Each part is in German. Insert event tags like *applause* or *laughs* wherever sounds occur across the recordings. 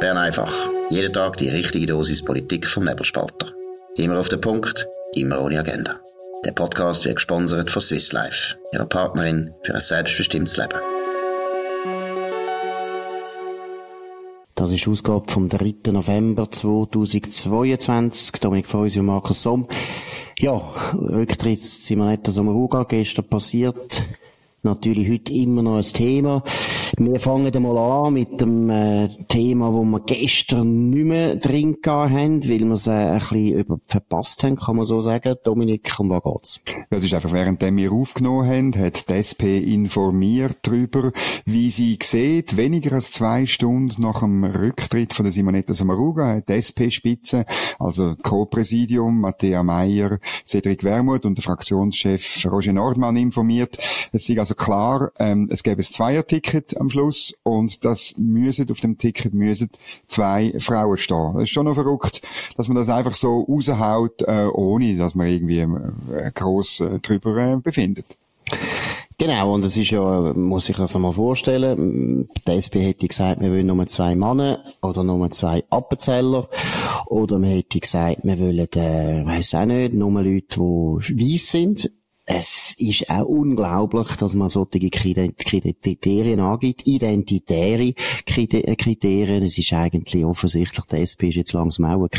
Bern einfach. Jeden Tag die richtige Dosis Politik vom Nebelspalter. Immer auf den Punkt, immer ohne Agenda. Der Podcast wird gesponsert von Swiss Life, ihrer Partnerin für ein selbstbestimmtes Leben. Das ist Ausgabe vom 3. November 2022. Dominik Feusi und Markus Somm. Ja, Rücktritt Simonetta Sommaruga gestern passiert natürlich heute immer noch ein Thema. Wir fangen einmal an mit dem äh, Thema, wo wir gestern nicht mehr drin haben, weil wir es äh, ein bisschen über verpasst haben, kann man so sagen. Dominik, um was geht's? Das ist einfach, während wir aufgenommen haben, hat die SP informiert darüber, wie sie sieht, weniger als zwei Stunden nach dem Rücktritt von der Simonetta Samaruga hat die SP-Spitze, also Co-Präsidium, Matthäa Meyer, Cedric Wermuth und der Fraktionschef Roger Nordmann informiert. Es ist also klar, ähm, es gäbe ein Zweier-Ticket am Schluss und das müssen, auf dem Ticket müssen zwei Frauen stehen. Das ist schon noch verrückt, dass man das einfach so raushaut, äh, ohne dass man irgendwie äh, gross äh, drüber äh, befindet. Genau, und es ist ja, muss ich das einmal vorstellen, die SP hätte gesagt, wir wollen nur zwei Männer oder nur zwei Appenzeller oder man hätte gesagt, wir wollen, äh, weiss auch nicht, nur Leute, die weiss sind es ist auch unglaublich, dass man solche Kriterien angibt, identitäre Kriterien. Es ist eigentlich offensichtlich, die SP ist jetzt langsam auch eine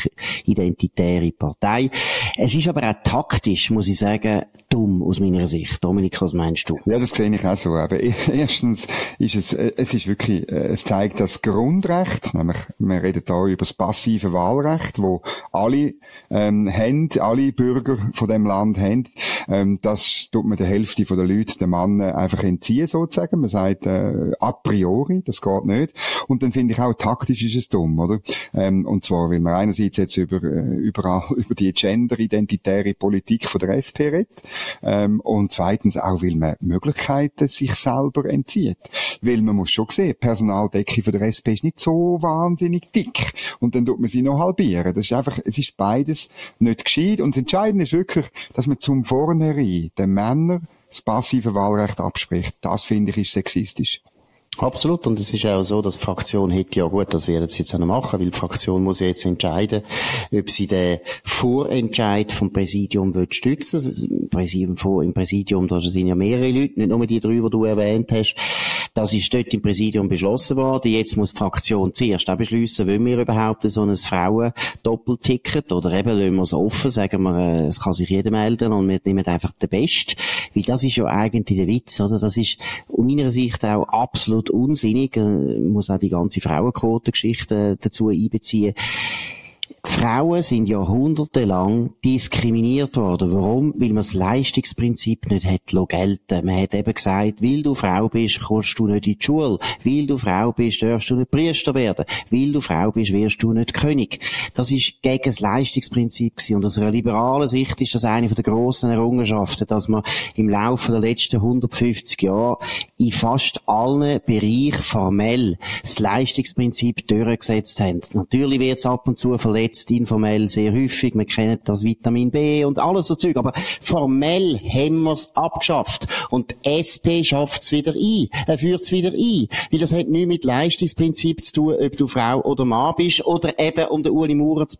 identitäre Partei. Es ist aber auch taktisch, muss ich sagen, dumm aus meiner Sicht. Dominik, was meinst du? Ja, das sehe ich auch so. Aber *laughs* erstens ist es, äh, es ist wirklich, äh, es zeigt das Grundrecht, nämlich, wir reden da über das passive Wahlrecht, wo alle ähm, haben, alle Bürger von dem Land haben, ähm, dass das tut man der Hälfte der Leute, den Mann, einfach entziehen, sozusagen. Man sagt, äh, a priori, das geht nicht. Und dann finde ich auch, taktisch ist es dumm, oder? Ähm, und zwar, weil man einerseits jetzt über, äh, überall, *laughs* über die gender-identitäre Politik von der SP redet, ähm, und zweitens auch, weil man Möglichkeiten sich selber entzieht. Weil man muss schon sehen, Personaldecke von der SP ist nicht so wahnsinnig dick. Und dann tut man sie noch halbieren. Das ist einfach, es ist beides nicht gescheit. Und das Entscheidende ist wirklich, dass man zum Vornherein den Männern das passive Wahlrecht abspricht. Das finde ich ist sexistisch. Absolut. Und es ist auch so, dass die Fraktion hätte ja gut, das werden sie jetzt auch noch machen, weil die Fraktion muss ja jetzt entscheiden, ob sie den Vorentscheid vom Präsidium wird stützen. Präsidium, Im Präsidium, da sind ja mehrere Leute, nicht nur die drei, die du erwähnt hast. Das ist dort im Präsidium beschlossen worden. Jetzt muss die Fraktion zuerst auch beschließen, wollen wir überhaupt so ein Frauen-Doppelticket oder eben lassen wir es offen, sagen wir, äh, es kann sich jeder melden und wir nehmen einfach den Best. Weil das ist ja eigentlich der Witz, oder? Das ist aus meiner Sicht auch absolut unsinnig. Äh, muss auch die ganze Frauenquotengeschichte dazu einbeziehen. Frauen sind jahrhundertelang diskriminiert worden. Warum? Weil man das Leistungsprinzip nicht hat gelten. Man hat eben gesagt, weil du Frau bist, kommst du nicht in die Schule. Weil du Frau bist, darfst du nicht Priester werden. Weil du Frau bist, wirst du nicht König. Das ist gegen das Leistungsprinzip gewesen. Und aus einer liberalen Sicht ist das eine der grossen Errungenschaften, dass man im Laufe der letzten 150 Jahre in fast allen Bereichen formell das Leistungsprinzip durchgesetzt haben. Natürlich wird es ab und zu verletzt jetzt informell sehr häufig. Wir kennen das Vitamin B und alles so Zeug. Aber formell haben wir es abgeschafft. Und die SP schafft es wieder ein. Er führt es wieder ein. Weil das hat nichts mit Leistungsprinzip zu tun, ob du Frau oder Mann bist. Oder eben, um den Uli Maurer zu,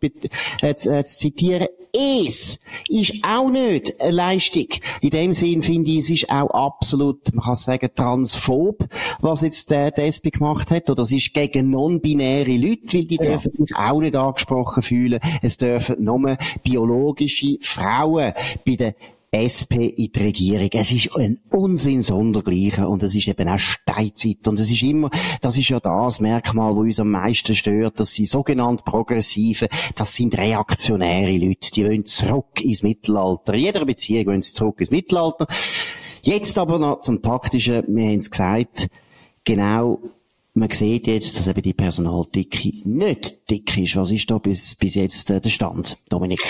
äh, zu, äh, zu zitieren, es ist auch nicht eine Leistung. In dem Sinn finde ich, es ist auch absolut, man kann sagen, transphob, was jetzt der, der SP gemacht hat. Oder es ist gegen non-binäre Leute, weil die ja. dürfen sich auch nicht angesprochen fühlen. Es dürfen nur biologische Frauen bei den SP in die Regierung. Es ist ein Unsinn sondergleichen und es ist eben auch Steinzeit und es ist immer, das ist ja das Merkmal, wo uns am meisten stört, dass sie sogenannt Progressive, das sind reaktionäre Leute, die wollen zurück ins Mittelalter. In jeder Beziehung wollen sie zurück ins Mittelalter. Jetzt aber noch zum Taktischen, wir haben es gesagt, genau, man sieht jetzt, dass eben die Personaldicke nicht dick ist. Was ist da bis, bis jetzt äh, der Stand, Dominik?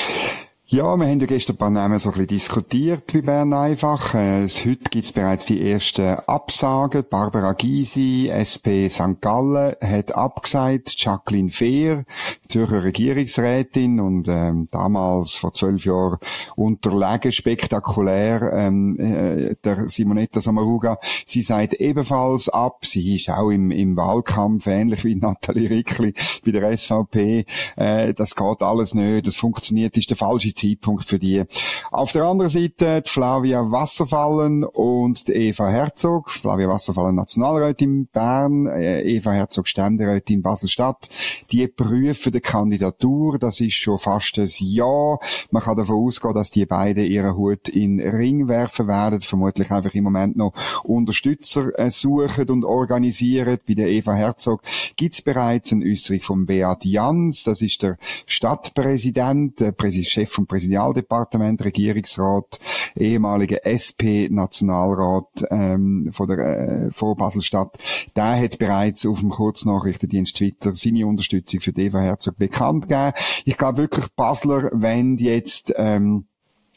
Ja, wir haben ja gestern ein paar Namen so ein bisschen diskutiert bei Bern einfach. Äh, heute gibt es bereits die ersten Absagen. Barbara Gysi, SP St. Gallen, hat abgesagt. Jacqueline Fehr, Zürcher Regierungsrätin und ähm, damals vor zwölf Jahren unterlegen spektakulär ähm, äh, der Simonetta Samaruga. Sie sagt ebenfalls ab. Sie ist auch im, im Wahlkampf ähnlich wie *laughs* Nathalie Rickli bei der SVP. Äh, das geht alles nicht, das funktioniert, ist der falsche Zeitpunkt für die. Auf der anderen Seite Flavia Wasserfallen und Eva Herzog. Flavia Wasserfallen Nationalrätin Bern, äh, Eva Herzog Ständerätin Basel-Stadt. Die prüfen die Kandidatur. Das ist schon fast ein Jahr. Man kann davon ausgehen, dass die beiden ihren Hut in den Ring werfen werden. Vermutlich einfach im Moment noch Unterstützer äh, suchen und organisieren. Bei der Eva Herzog gibt es bereits eine Äußerung von Beat Jans. Das ist der Stadtpräsident, der Chef vom Präsidialdepartement, Regierungsrat, ehemaliger SP-Nationalrat ähm, von der äh, von Baselstadt. Der hat bereits auf dem Kurznachrichtendienst Twitter seine Unterstützung für Eva Herzog bekannt gegeben. Ich glaube wirklich, Basler, wenn jetzt ähm,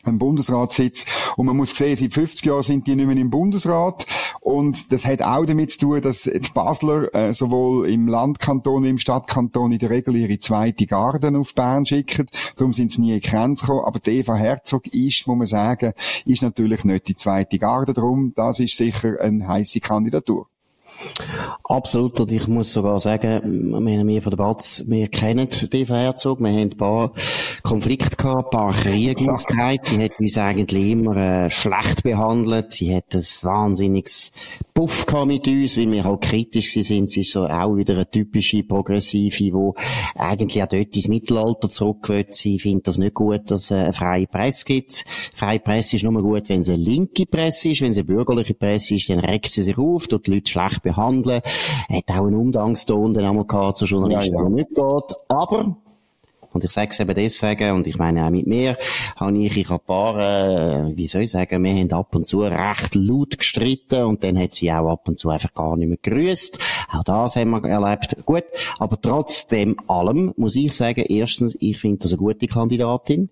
ein Bundesratssitz. Und man muss sehen, seit 50 Jahren sind die nicht mehr im Bundesrat. Und das hat auch damit zu tun, dass die Basler äh, sowohl im Landkanton wie im Stadtkanton in der Regel ihre zweite Garden auf Bern schicken. Darum sind sie nie in Grenz gekommen. Aber die Eva Herzog ist, muss man sagen, ist natürlich nicht die zweite Garde. Darum, das ist sicher eine heisse Kandidatur. Absolut, und ich muss sogar sagen, wir von der Batz, wir kennen die Herzog, wir haben ein paar Konflikte gehabt, ein paar Kriege sie hat uns eigentlich immer äh, schlecht behandelt, sie hat ein wahnsinniges Puff gehabt mit uns, weil wir halt kritisch sind, sie ist so auch wieder eine typische Progressive, die eigentlich auch dort ins Mittelalter zurück will. Sie findet das nicht gut, dass es eine freie Presse gibt. Freie Presse ist nur gut, wenn es eine linke Presse ist, wenn es eine bürgerliche Presse ist, dann regt sie sich auf, tut die Leute schlecht behandeln behandeln. Hat auch einen Umgangston dann einmal gehabt zu Journalisten, ja, ja. der nicht geht. Aber und ich sage es eben deswegen, und ich meine auch mit mir, habe ich, ich ein paar, äh, wie soll ich sagen, wir haben ab und zu recht laut gestritten und dann hat sie auch ab und zu einfach gar nicht mehr grüßt. Auch das haben wir erlebt. Gut, aber trotzdem allem muss ich sagen, erstens, ich finde das eine gute Kandidatin.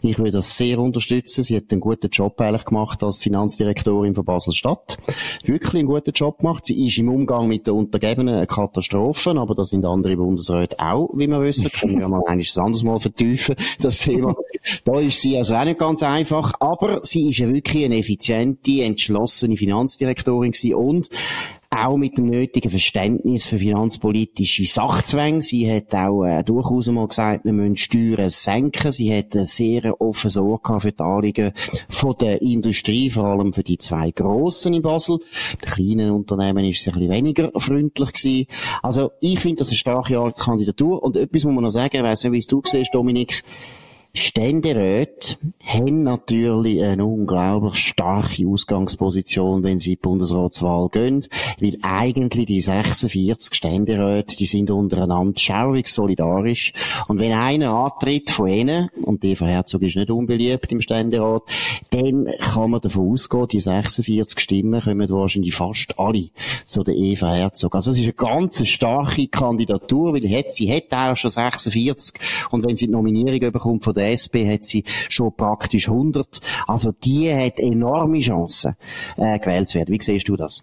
Ich würde das sehr unterstützen. Sie hat einen guten Job eigentlich gemacht als Finanzdirektorin von Basel-Stadt. Wirklich einen guten Job gemacht. Sie ist im Umgang mit den Untergebenen eine Katastrophe, aber das sind andere Bundesräte auch, wie wir wissen. Können wir mal anderes Mal vertiefen, das Thema. *laughs* da ist sie also auch nicht ganz einfach, aber sie ist ja wirklich eine effiziente, entschlossene Finanzdirektorin gewesen und auch mit dem nötigen Verständnis für finanzpolitische Sachzwänge. Sie hat auch äh, durchaus mal gesagt, wir müssen Steuern senken. Sie hat eine sehr offene Sorge für die Anliegen von der Industrie, vor allem für die zwei Grossen in Basel. Die kleinen Unternehmen ist sie ein bisschen weniger freundlich gewesen. Also ich finde das eine starke Kandidatur und etwas muss man noch sagen, ich weiss nicht, wie es du siehst, Dominik, Ständeräte haben natürlich eine unglaublich starke Ausgangsposition, wenn sie in die Bundesratswahl gehen, weil eigentlich die 46 Ständeräte, die sind untereinander schaurig solidarisch. Und wenn einer antritt von ihnen, und Eva Herzog ist nicht unbeliebt im Ständerat, dann kann man davon ausgehen, die 46 Stimmen kommen wahrscheinlich fast alle zu der Eva Herzog. Also es ist eine ganz starke Kandidatur, weil sie hat auch schon 46 und wenn sie die Nominierung bekommt von der SP hat sie schon praktisch 100. Also die hat enorme Chancen, äh, gewählt zu werden. Wie siehst du das?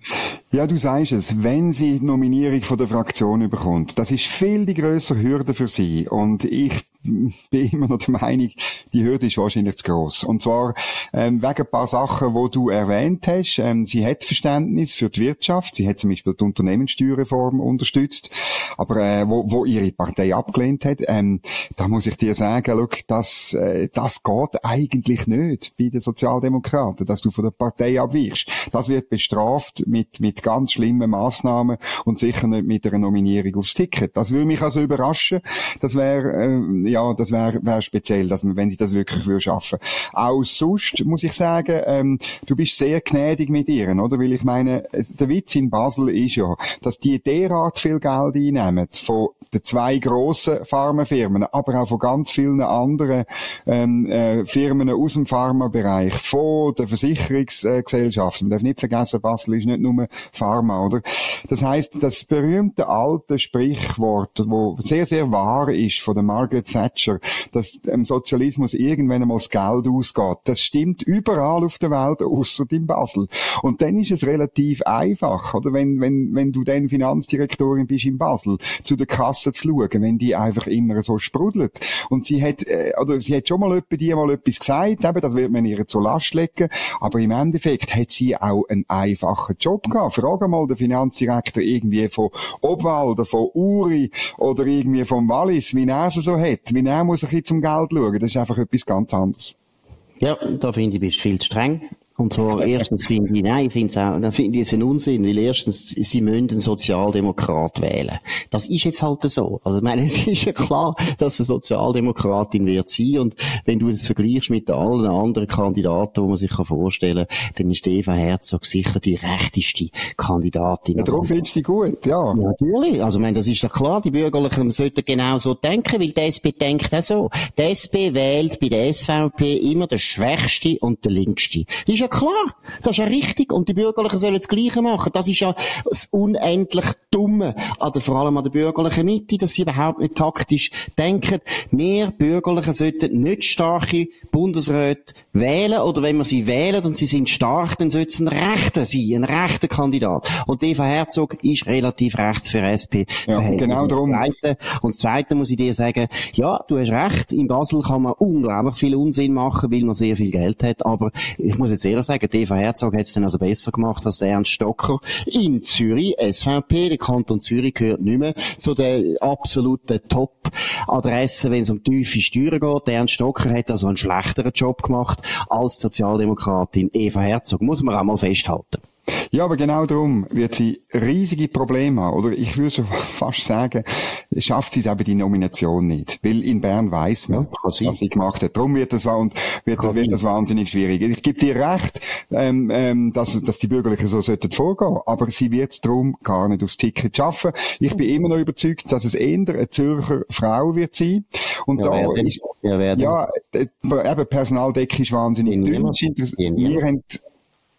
Ja, du sagst es. Wenn sie die Nominierung von der Fraktion bekommt, das ist viel die größere Hürde für sie. Und ich *laughs* bin immer noch der Meinung, die Hürde ist wahrscheinlich zu groß. Und zwar ähm, wegen ein paar Sachen, wo du erwähnt hast. Ähm, sie hat Verständnis für die Wirtschaft. Sie hat zum Beispiel die Unternehmenssteuerreform unterstützt, aber äh, wo, wo ihre Partei abgelehnt hat. Ähm, da muss ich dir sagen, look, das, äh, das geht eigentlich nicht bei den Sozialdemokraten, dass du von der Partei abweichst. Das wird bestraft mit mit ganz schlimmen Maßnahmen und sicher nicht mit einer Nominierung aufs Ticket. Das würde mich also überraschen. Das wäre äh, ja, das wäre wär speziell, dass man, wenn ich das wirklich würde schaffen. Auch sonst muss ich sagen, ähm, du bist sehr gnädig mit ihr, oder? Weil ich meine, der Witz in Basel ist ja, dass die derart viel Geld einnehmen von den zwei grossen Pharmafirmen, aber auch von ganz vielen anderen ähm, äh, Firmen aus dem Pharmabereich, von den Versicherungsgesellschaften. Man darf nicht vergessen, Basel ist nicht nur Pharma, oder? Das heißt, das berühmte alte Sprichwort, wo sehr, sehr wahr ist von der Margaret Thatcher, dass im Sozialismus irgendwann einmal das Geld ausgeht. Das stimmt überall auf der Welt, außer in Basel. Und dann ist es relativ einfach, oder? Wenn, wenn, wenn du dann Finanzdirektorin bist in Basel, zu der Kasse zu schauen, wenn die einfach immer so sprudelt. Und sie hat, äh, oder sie hat schon mal etwa die mal etwas gesagt, eben, das wird man ihr zur Last legen. Aber im Endeffekt hat sie auch einen einfachen Job gehabt. Frag mal den Finanzdirektor irgendwie von Obwalder, von Uri oder irgendwie vom Wallis, wie er es so hat, wie er muss ein bisschen zum Geld schauen. Das ist einfach etwas ganz anderes. Ja, da finde ich, bist du viel zu streng. Und zwar, *laughs* erstens finde ich, nein, ich finde es auch, dann finde ich es einen Unsinn, weil erstens, sie müssen einen Sozialdemokrat wählen. Das ist jetzt halt so. Also, ich meine, *laughs* es ist ja klar, dass eine Sozialdemokratin wird sein. Und wenn du es vergleichst mit allen anderen Kandidaten, die man sich vorstellen kann, dann ist Eva Herzog sicher die rechteste Kandidatin. Ja, darum also, findest du die gut, ja. Natürlich. Also, ich meine, das ist ja klar, die Bürgerlichen sollten genau so denken, weil die SP denkt auch so. Die SP wählt bei der SVP immer den Schwächsten und den Linksten. Das ist ja klar. Das ist ja richtig. Und die Bürgerlichen sollen das Gleiche machen. Das ist ja das unendlich Dumme, an der, vor allem an der bürgerlichen Mitte, dass sie überhaupt nicht taktisch denken. Wir Bürgerlichen sollten nicht starke Bundesräte wählen, oder wenn wir sie wählen und sie sind stark, dann sollte es ein rechter sein, ein rechter Kandidat. Und Eva Herzog ist relativ rechts für SP. Ja, genau darum. Und das Zweite muss ich dir sagen, ja, du hast recht, in Basel kann man unglaublich viel Unsinn machen, weil man sehr viel Geld hat, aber ich muss jetzt ehrlich sagen, Eva Herzog hat es dann also besser gemacht als der Ernst Stocker in Zürich, SVP. Der Kanton Zürich gehört nicht mehr zu den absoluten Top-Adressen, wenn es um tiefe Steuern geht. Der Ernst Stocker hat also einen schlechteren Job gemacht als Sozialdemokratin Eva Herzog. Muss man auch mal festhalten. Ja, aber genau darum wird sie riesige Probleme haben. Oder ich würde *laughs* fast sagen, schafft sie es eben die Nomination nicht. Weil in Bern weiss man, ja, was sie gemacht hat. Darum wird das, und wird, das, wird das wahnsinnig schwierig. Ich gebe dir recht, ähm, ähm, dass, dass die Bürgerlichen so sollten vorgehen. Aber sie wird es darum gar nicht aufs Ticket schaffen. Ich bin immer noch überzeugt, dass es eher eine Zürcher Frau wird sein. Und ja, da ist, ja, ja, äh, eben Personaldecke ist wahnsinnig dünn. Wir haben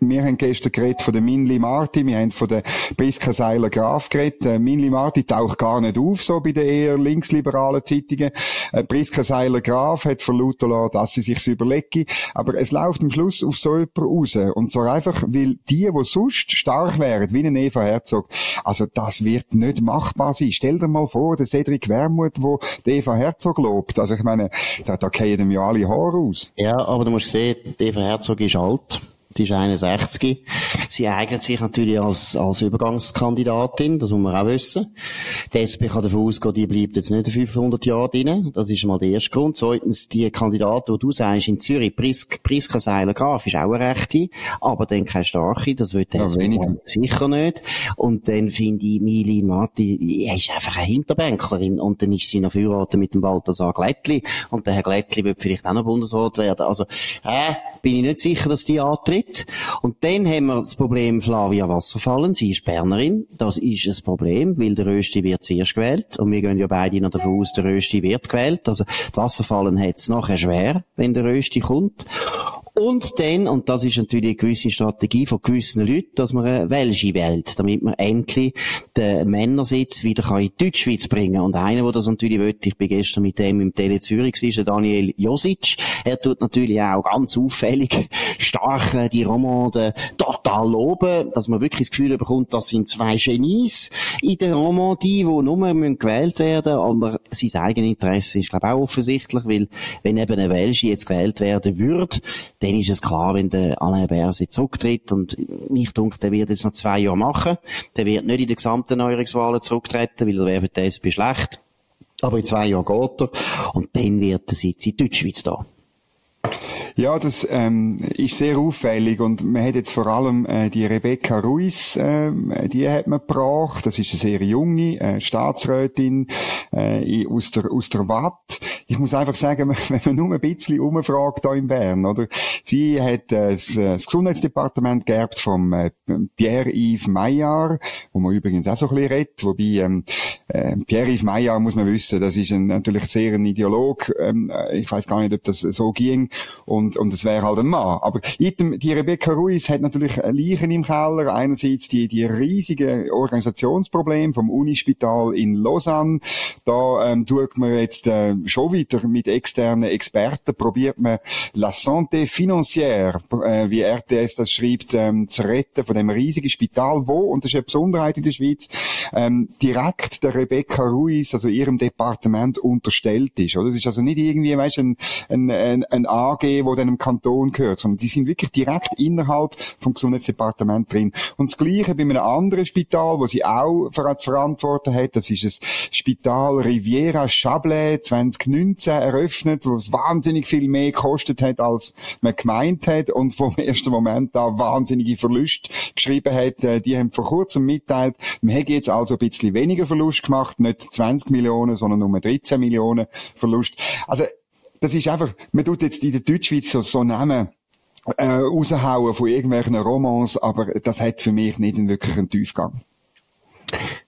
wir haben gestern geredet von der Minli Marti, wir haben von der Priska Seiler Graf geredet. Äh, Minli Marti taucht gar nicht auf, so bei den eher linksliberalen Zeitungen. Äh, Priska Seiler Graf hat verlauten lassen, dass sie sich's überlege. Aber es läuft am Schluss auf so jemand raus. Und zwar einfach, weil die, die sonst stark wären, wie ein Eva Herzog, also das wird nicht machbar sein. Stell dir mal vor, der Cedric Wermuth, wo Eva Herzog lobt. Also ich meine, da, da gehen dem ja alle Haare aus. Ja, aber du musst sehen, Eva Herzog ist alt. Sie ist 61. Sie eignet sich natürlich als, als Übergangskandidatin, das muss man auch wissen. Die SP kann davon ausgehen, die bleibt jetzt nicht 500 Jahre drin. Das ist mal der erste Grund. Zweitens, die Kandidatin, die du sagst, in Zürich, Prisk, Priska Seiler-Graf, ist auch eine rechte, aber dann keine starke, das wird der SP sicher nicht. Und dann finde ich, Mili Marti, er ist einfach eine Hinterbänklerin und dann ist sie noch verheiratet mit dem Balthasar Glättli und der Herr Glättli wird vielleicht auch noch Bundesrat werden. Also, äh, bin ich nicht sicher, dass die antritt nicht. Und dann haben wir das Problem Flavia Wasserfallen. Sie ist Bernerin. Das ist ein Problem, weil der Rösti wird zuerst gewählt. Und wir gehen ja beide noch davon aus, der Rösti wird gewählt. Also, die Wasserfallen hat es nachher schwer, wenn der Rösti kommt. Und dann, und das ist natürlich eine gewisse Strategie von gewissen Leuten, dass man eine Welsche wählt, damit man endlich den Männersitz wieder in die Deutschschweiz bringen. Und einer, der das natürlich will, ich bin gestern mit dem im Tele Zürich, ist Daniel Josic. Er tut natürlich auch ganz auffällig *laughs* stark äh, die Romande total loben, dass man wirklich das Gefühl bekommt, das sind zwei Genies in der Romandie, die nur gewählt werden aber sein Eigeninteresse ist, glaube ich, auch offensichtlich, weil wenn eben eine Welsche jetzt gewählt werden würde, dann ist es klar, wenn der Alain Berset zurücktritt und mich denke, der wird jetzt noch zwei Jahre machen. Der wird nicht in den gesamten Neuerungswahlen zurücktreten, weil er wäre für die SP schlecht. Aber in zwei Jahren geht er und dann wird er Sitz in Deutschschweiz da. Ja, das ähm, ist sehr auffällig und man hat jetzt vor allem äh, die Rebecca Ruiz, äh, die hat man gebracht. Das ist eine sehr junge äh, Staatsrätin äh, aus der aus der Watt. Ich muss einfach sagen, *laughs* wenn man nur ein bisschen umfragt da in Bern, oder? Sie hat äh, das, äh, das Gesundheitsdepartement geerbt vom äh, Pierre-Yves Maillard, wo man übrigens auch so ein bisschen redet, wobei ähm, äh, Pierre-Yves Maillard muss man wissen, das ist ein, natürlich sehr ein Ideolog. Ähm, äh, ich weiß gar nicht, ob das so ging und, und es wäre halt ein Mann. Aber die Rebecca Ruiz hat natürlich Leichen im Keller. Einerseits die, die riesige Organisationsproblem vom Unispital in Lausanne. Da ähm, tut man jetzt äh, schon weiter. Mit externen Experten probiert man la santé financière, äh, wie RTS das schreibt, ähm, zu retten von dem riesigen Spital, wo, und das ist eine Besonderheit in der Schweiz, ähm, direkt der Rebecca Ruiz, also ihrem Departement unterstellt ist. Oder? Das ist also nicht irgendwie, weißt, ein, ein, ein, ein AG, wo dann einem Kanton gehört, sondern die sind wirklich direkt innerhalb vom Gesundheitsdepartement drin. Und das Gleiche bei einem anderen Spital, wo sie auch verantworten hat, das ist das Spital Riviera Chablais 2019 eröffnet, wo es wahnsinnig viel mehr gekostet hat, als man gemeint hat und vom *laughs* ersten Moment da wahnsinnige Verluste geschrieben hat. Äh, die haben vor kurzem mitteilt, man hätte jetzt also ein bisschen weniger Verlust gemacht, nicht 20 Millionen, sondern nur 13 Millionen Verlust. Also das ist einfach, man tut jetzt in der Deutschschweiz so, so Namen äh, raushauen von irgendwelchen Romans, aber das hat für mich nicht einen wirklichen Tiefgang.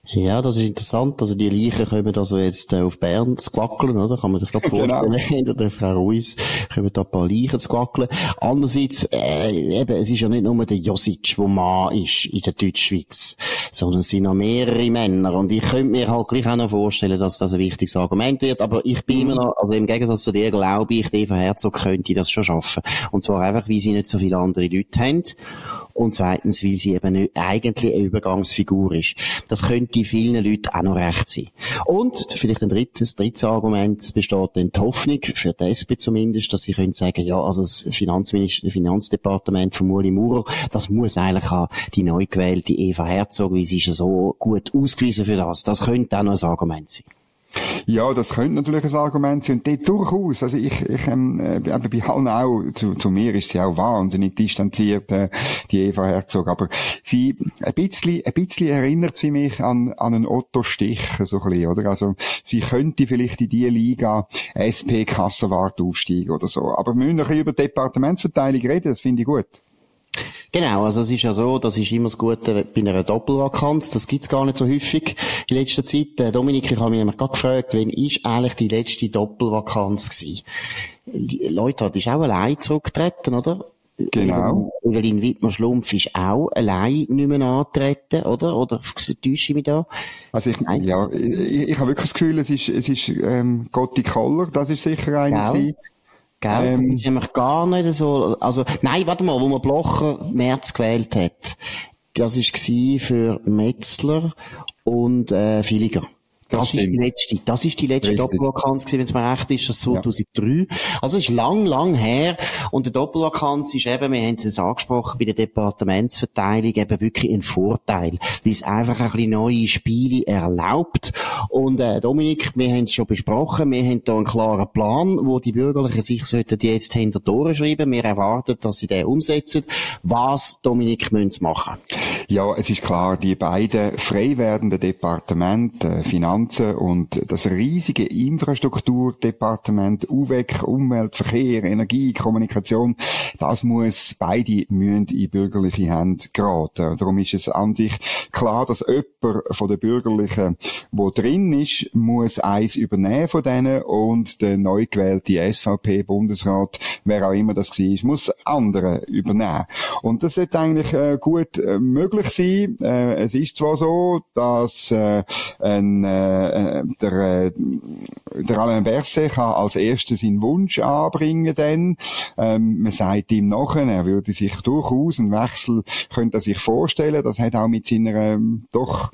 Ja, das ist interessant. Also die Leichen kommen also jetzt äh, auf Bern zu quackeln, oder? Kann man sich gerade *laughs* genau. vorstellen. *laughs* Hinter der Frau Ruiz kommen da ein paar Leichen zu quackeln. Andererseits, äh, eben, es ist ja nicht nur der Josic, der Mann ist in der Deutschschweiz, sondern es sind noch mehrere Männer. Und ich könnte mir halt gleich auch noch vorstellen, dass das ein wichtiges Argument wird. Aber ich bin immer noch, also im Gegensatz zu dir glaube ich, Eva Herzog könnte das schon schaffen. Und zwar einfach, weil sie nicht so viele andere Leute haben und zweitens, weil sie eben nicht, eigentlich eine Übergangsfigur ist. Das könnte vielen Leuten auch noch recht sein. Und vielleicht ein drittes, drittes Argument, es besteht dann die Hoffnung, für die SP zumindest, dass sie können sagen, ja, also das Finanzminister, Finanzdepartement von Muli Maurer, das muss eigentlich auch die neu gewählte Eva Herzog, weil sie ist ja so gut ausgewiesen für das. Das könnte auch noch ein Argument sein. Ja, das könnte natürlich ein Argument sein. Und dort durchaus, also ich, ich ähm, äh, bei allen auch, zu, zu mir ist sie auch wahnsinnig distanziert, äh, die Eva Herzog. Aber sie, ein bisschen, ein bisschen erinnert sie mich an, an einen Otto Stich, so ein bisschen, oder? Also, sie könnte vielleicht in die Liga SP Kassenwart aufsteigen oder so. Aber wir müssen noch über Departementsverteilung reden, das finde ich gut. Genau, also es ist ja so, das ist immer das Gute bei einer Doppelvakanz, das gibt's gar nicht so häufig in letzter Zeit. Äh, Dominik, ich habe mich nämlich gerade gefragt, wann ist eigentlich die letzte Doppelvakanz gewesen? Leute, du bist auch allein zurückgetreten, oder? Genau. Evelyn Wittmer-Schlumpf ist auch allein nicht mehr antreten, oder? Oder täusche ich mich da? Also ich, Nein. ja, ich, ich habe wirklich das Gefühl, es ist, es ist, ähm, Gotti Koller, das ist sicher einer genau. Gell? Ähm, das ist gar nicht so, also, nein, warte mal, wo man Blocher März gewählt hat, das war für Metzler und, äh, Filiger. Das, das ist die letzte, das ist die letzte Doppelvakanz gewesen, wenn es mir recht ist, das 2003. Ja. Also, es ist lang, lang her. Und die Doppelvakanz ist eben, wir haben es angesprochen, bei der Departementsverteilung eben wirklich ein Vorteil, weil es einfach ein bisschen neue Spiele erlaubt. Und, äh, Dominik, wir haben es schon besprochen, wir haben da einen klaren Plan, wo die Bürgerlichen sich sollten jetzt hinter Tore schreiben. Wir erwarten, dass sie den umsetzen. Was, Dominik, müssen sie machen? Ja, es ist klar, die beiden frei werdenden Departemente, Finanz Finanzen und das riesige Infrastrukturdepartement UWEC, Umwelt, Verkehr, Energie, Kommunikation, das muss beide müssen in bürgerliche Hände geraten. Darum ist es an sich klar, dass jemand von den Bürgerlichen, wo drin ist, muss eins übernehmen von denen und der neu gewählte SVP-Bundesrat, wer auch immer das war, muss andere übernehmen. Und das sollte eigentlich äh, gut äh, möglich sein. Äh, es ist zwar so, dass äh, ein äh, äh, der, äh, der Alain Berset kann als erstes seinen Wunsch anbringen dann. Ähm, man sagt ihm nachher, er würde sich durchaus einen Wechsel, könnte er sich vorstellen. Das hat auch mit seiner ähm, doch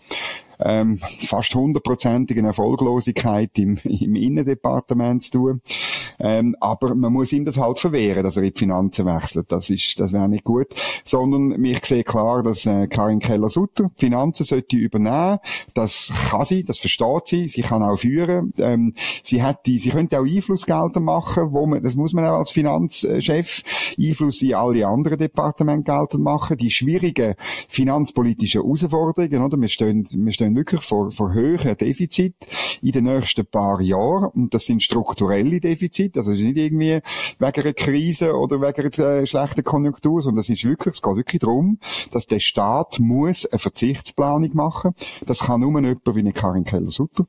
ähm, fast hundertprozentigen Erfolglosigkeit im, im Innendepartement zu tun. Ähm, aber man muss ihm das halt verwehren, dass er in die Finanzen wechselt. Das ist, das wäre nicht gut. Sondern ich sehe klar, dass äh, Karin Keller-Sutter Finanzen sollte übernehmen. Das kann sie, das versteht sie. Sie kann auch führen. Ähm, sie hat die, sie könnte auch Einflussgelder machen, wo man, das muss man auch als Finanzchef Einfluss in alle anderen Departemente geltend machen. Die schwierigen finanzpolitischen Herausforderungen, oder? Wir stehen, wir stehen wirklich vor, vor höheren Defizit in den nächsten paar Jahren. Und das sind strukturelle Defizite. Also es ist nicht irgendwie wegen einer Krise oder wegen einer schlechten Konjunktur, sondern es ist wirklich, es geht wirklich darum, dass der Staat muss eine Verzichtsplanung machen. Das kann nur jemand wie eine Karin Keller-Sutter.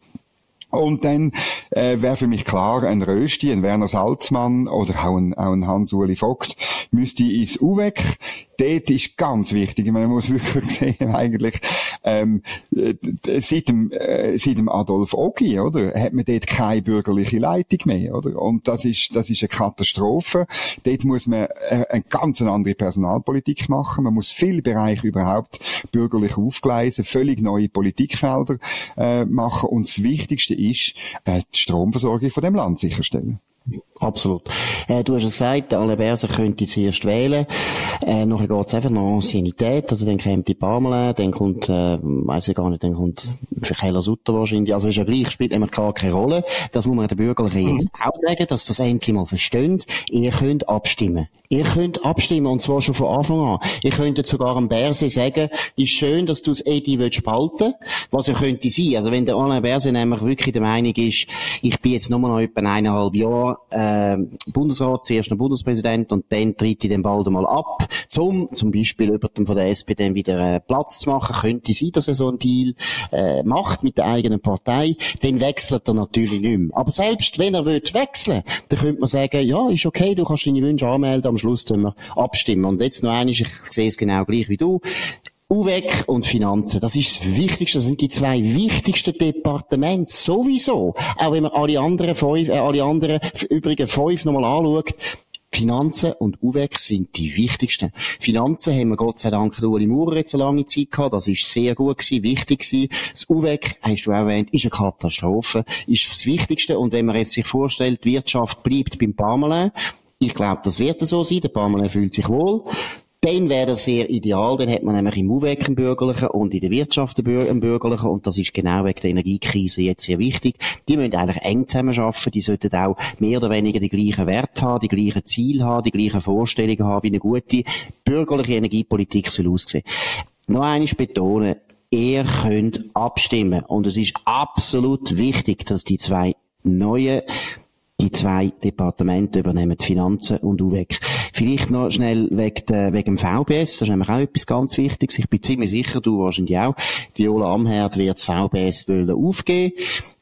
Und dann äh, wäre für mich klar, ein Rösti, ein Werner Salzmann oder auch ein, ein Hans-Uli Vogt müsste ins UWEC. Dort ist ganz wichtig, man muss wirklich *laughs* sehen, eigentlich, ähm, äh, seit dem, äh, seit dem Adolf Ogi, oder, hat man dort keine bürgerliche Leitung mehr, oder? Und das ist, das ist eine Katastrophe. Dort muss man äh, eine ganz andere Personalpolitik machen. Man muss viele Bereiche überhaupt bürgerlich aufgleisen, völlig neue Politikfelder äh, machen. Und das Wichtigste ist, äh, die Stromversorgung von dem Land sicherstellen. Absolut. Äh, du hast es gesagt, alle Berser könnte zuerst wählen. Äh, nachher geht's einfach noch Ancienität, also dann kommt die Parmelin, dann kommt, äh, weiss ich gar nicht, dann kommt Keller Sutter wahrscheinlich. Also ist ja gleich, spielt gar keine Rolle. Das muss man den Bürgerlichen jetzt mhm. auch sagen, dass das endlich mal versteht. Ihr könnt abstimmen. Ihr könnt abstimmen, und zwar schon von Anfang an. Ihr könntet sogar am Berse sagen, ist schön, dass du das Edi willst spalten, was er könnte sein. Also wenn der Alain Berse nämlich wirklich der Meinung ist, ich bin jetzt nur noch etwa eineinhalb Jahre, äh, Bundesrat, zuerst noch Bundespräsident und dann tritt ich den bald einmal ab, zum zum Beispiel über den von der SPD wieder äh, Platz zu machen. Könnte sein, dass er so einen Deal äh, macht mit der eigenen Partei, dann wechselt er natürlich nicht mehr. Aber selbst wenn er will wechseln, dann könnte man sagen, ja, ist okay, du kannst deine Wünsche anmelden, am Schluss tun wir abstimmen. Und jetzt noch eines, ich sehe es genau gleich wie du, UWEC und Finanzen, das ist das Wichtigste, das sind die zwei wichtigsten Departemente sowieso. Auch wenn man alle anderen fünf, äh, alle anderen übrigen fünf nochmal anschaut, Finanzen und UWEC sind die wichtigsten. Finanzen haben wir Gott sei Dank Ueli Maurer jetzt eine lange Zeit gehabt. Das ist sehr gut gewesen, wichtig gewesen. Das UWEC, hast du erwähnt, ist eine Katastrophe, ist das Wichtigste. Und wenn man jetzt sich vorstellt, die Wirtschaft bleibt beim Parmelin, ich glaube, das wird so sein. Der Parmelin fühlt sich wohl dann wäre das sehr ideal. Dann hat man nämlich im UWEC einen Bürgerlichen und in der Wirtschaft einen Bürgerlichen. Und das ist genau wegen der Energiekrise jetzt sehr wichtig. Die müssen eigentlich eng zusammenarbeiten. Die sollten auch mehr oder weniger die gleichen Werte haben, die gleichen Ziele haben, die gleichen Vorstellungen haben, wie eine gute bürgerliche Energiepolitik soll aussehen. Noch eines betonen. Ihr könnt abstimmen. Und es ist absolut wichtig, dass die zwei neuen die zwei Departemente übernehmen, Finanzen und UWEC. Vielleicht noch schnell wegen, der, wegen dem VBS, das ist nämlich auch etwas ganz Wichtiges. Ich bin ziemlich sicher, du wahrscheinlich auch, Viola Amherd wird das VBS wollen aufgeben.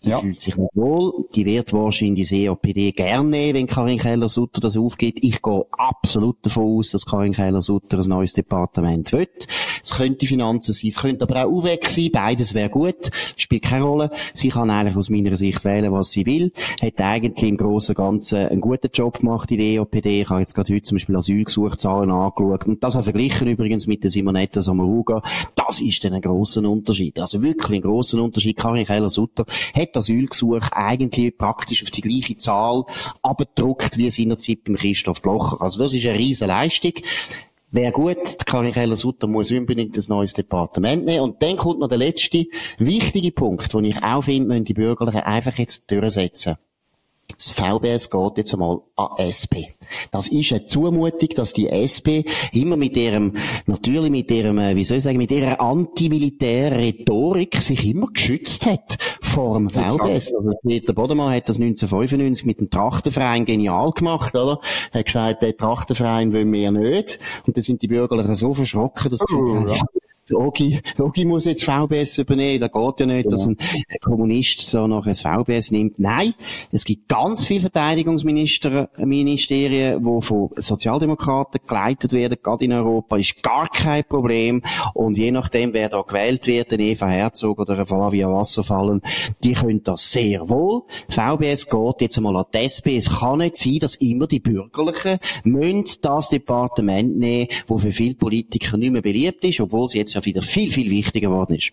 Die ja. fühlt sich nicht wohl. Die wird wahrscheinlich das EOPD gerne nehmen, wenn Karin Keller-Sutter das aufgibt. Ich gehe absolut davon aus, dass Karin Keller-Sutter ein neues Departement will. Es könnte Finanzen sein, es könnte aber auch UWEC sein. Beides wäre gut. Spielt keine Rolle. Sie kann eigentlich aus meiner Sicht wählen, was sie will. Hat eigentlich im Großen und Ganzen einen guten Job gemacht in der EOPD. Ich habe jetzt gerade heute zum Beispiel Asylgesuchzahlen angeschaut. Und das habe verglichen übrigens mit der Simonetta Sommaruga. Das ist dann ein grosser Unterschied. Also wirklich ein grosser Unterschied. Karin Keller-Sutter hat Asylgesuch eigentlich praktisch auf die gleiche Zahl abgedruckt wie seinerzeit beim Christoph Blocher. Also das ist eine riesige Leistung. Wäre gut, Karin Keller-Sutter muss unbedingt ein neues Departement nehmen. Und dann kommt noch der letzte wichtige Punkt, den ich auch finde, müssen die Bürgerlichen einfach jetzt durchsetzen. Das VBS geht jetzt einmal an SP. Das ist eine Zumutung, dass die SP immer mit ihrem, natürlich mit ihrem, äh, wie soll ich sagen, mit ihrer antimilitären Rhetorik sich immer geschützt hat vor dem VBS. Also Peter Bodemann hat das 1995 mit dem Trachtenverein genial gemacht, oder? Er hat gesagt, der Trachtenverein wollen wir nicht. Und dann sind die Bürgerlichen so verschrocken, dass oh, ja. Ogi, Ogi muss jetzt VBS übernehmen, das geht ja nicht, genau. dass ein Kommunist so noch ein VBS nimmt. Nein, es gibt ganz viele Verteidigungsministerien, die von Sozialdemokraten geleitet werden, gerade in Europa, ist gar kein Problem. Und je nachdem, wer da gewählt wird, ein Eva Herzog oder ein Flavia Wasserfallen, die können das sehr wohl. VBS geht jetzt einmal an die SP. Es kann nicht sein, dass immer die Bürgerlichen müssen das Departement nehmen, wo für viele Politiker nicht mehr beliebt ist, obwohl sie jetzt ja wieder viel, viel wichtiger geworden ist.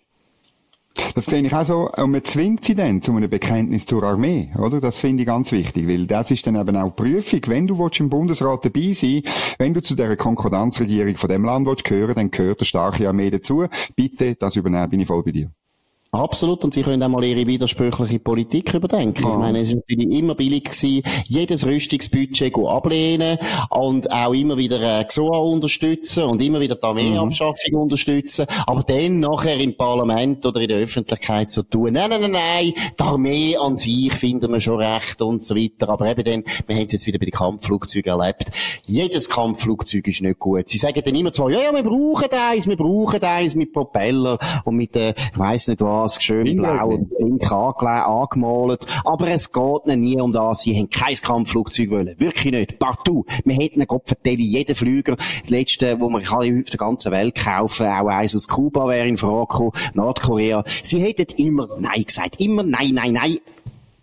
Das sehe ich auch so, und man zwingt sie dann zu einem Bekenntnis zur Armee, oder? Das finde ich ganz wichtig, weil das ist dann eben auch die Prüfung. Wenn du im Bundesrat dabei sein wenn du zu der Konkordanzregierung von dem Land willst gehören, dann gehört eine starke Armee dazu. Bitte, das übernehmen, bin ich voll bei dir. Absolut. Und sie können auch mal ihre widersprüchliche Politik überdenken. Oh. Ich meine, es ist natürlich immer billig gewesen, jedes Rüstungsbudget ablehnen und auch immer wieder äh, GSOA unterstützen und immer wieder die Armeeabschaffung mhm. unterstützen. Aber dann nachher im Parlament oder in der Öffentlichkeit so tun, nein, nein, nein, nein, die Armee an sich finden wir schon recht und so weiter. Aber eben dann, wir haben es jetzt wieder bei den Kampfflugzeugen erlebt. Jedes Kampfflugzeug ist nicht gut. Sie sagen dann immer zwar, ja, ja, wir brauchen eins, wir brauchen eins mit Propeller und mit, äh, ich weiss nicht was, das schön blau und pink angemalt. Aber es geht ihnen nie um das. Sie haben kein Kampfflugzeug wollen. Wirklich nicht. Partout. Wir hätten einen Gottverdeli jeden Flüger. Die letzte, wo man kann auf der ganzen Welt kaufen, auch eins aus Kuba wäre in Frage gekommen, Nordkorea. Sie hätten immer Nein gesagt. Immer Nein, Nein, Nein.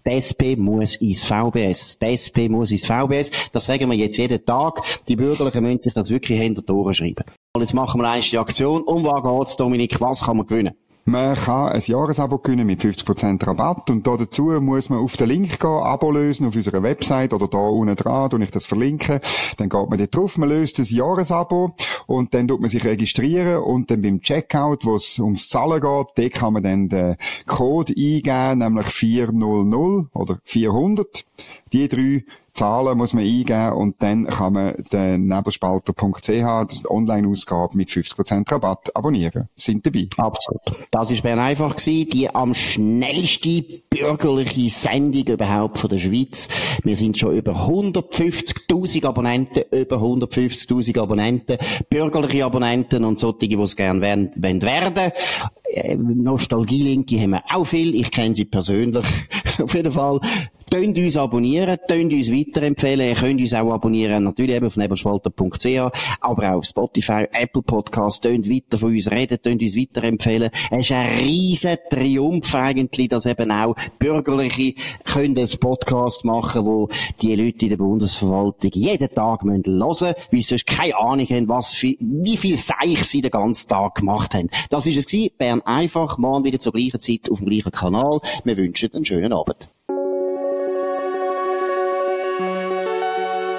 Die SP muss ins VBS. Die SP muss ins VBS. Das sagen wir jetzt jeden Tag. Die Bürgerlichen müssen sich das wirklich hinter die Ohren schreiben. Und jetzt machen wir eine Aktion. Um was geht's, Dominik? Was kann man gewinnen? Man kann ein Jahresabo gewinnen mit 50% Rabatt und da dazu muss man auf den Link gehen, Abo lösen auf unserer Website oder da unten dran, und ich das verlinken. Dann geht man dort drauf, man löst das Jahresabo und dann tut man sich registrieren und dann beim Checkout, wo es ums Zahlen geht, da kann man dann den Code eingeben, nämlich 400 oder 400. Die drei Zahlen muss man eingeben und dann kann man den nebelspalter.ch, das ist Online-Ausgabe mit 50% Rabatt, abonnieren. Sind dabei. Absolut. Das ist Bern einfach gewesen, die am schnellste bürgerliche Sendung überhaupt von der Schweiz. Wir sind schon über 150.000 Abonnenten, über 150.000 Abonnenten, bürgerliche Abonnenten und solche, die es gerne werden, werden. Äh, Nostalgie-Linke haben wir auch viel. Ich kenne sie persönlich. *laughs* Auf jeden Fall Tönt uns abonnieren, tönt uns weiterempfehlen. Ihr könnt uns auch abonnieren, natürlich eben auf nebelspalter.ch, aber auch auf Spotify, Apple Podcast. Tönt weiter von uns reden, tönt uns weiterempfehlen. Es ist ein riesen Triumph eigentlich, dass eben auch Bürgerliche können Podcast machen, wo die Leute in der Bundesverwaltung jeden Tag hören müssen, weil sie sonst keine Ahnung haben, was wie viel Seich sie den ganzen Tag gemacht haben. Das ist es gewesen. Bern einfach, morgen wieder zur gleichen Zeit auf dem gleichen Kanal. Wir wünschen einen schönen Abend.